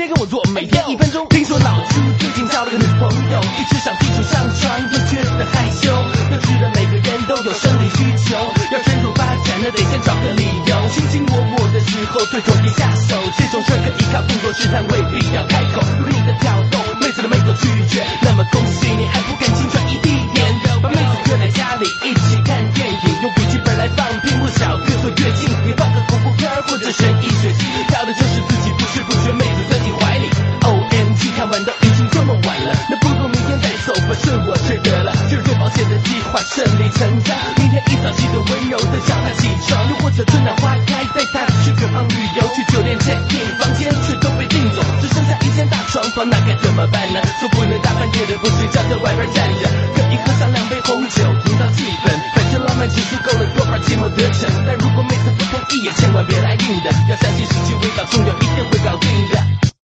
天跟我做，每天一分钟。听说老朱最近交了个女朋友，一直想提出上床，又觉得害羞。要知道每个人都有生理需求，要深入发展，那得先找个理由。卿卿我我的时候，对头别下手，这种事可以靠动作试探，未必要开口。如果你的挑逗，妹子都没有拒绝，那么恭喜你还不赶紧转移地点，把妹子约在家里一起看电影，用笔记本来放屁我最得了。就是最保险的计划顺理成章，明天一早记得温柔的叫他起床，又或者春暖花开带他去远方旅游，去酒店 check in，房间却都被订走，只剩下一间大床房，那该怎么办呢？说不能大半夜的不睡觉在外边站着，可以喝上两杯红酒，营造气氛。反正浪漫指数够了，多半寂寞得逞。但如果妹子不同意，也千万别来硬的，要相信时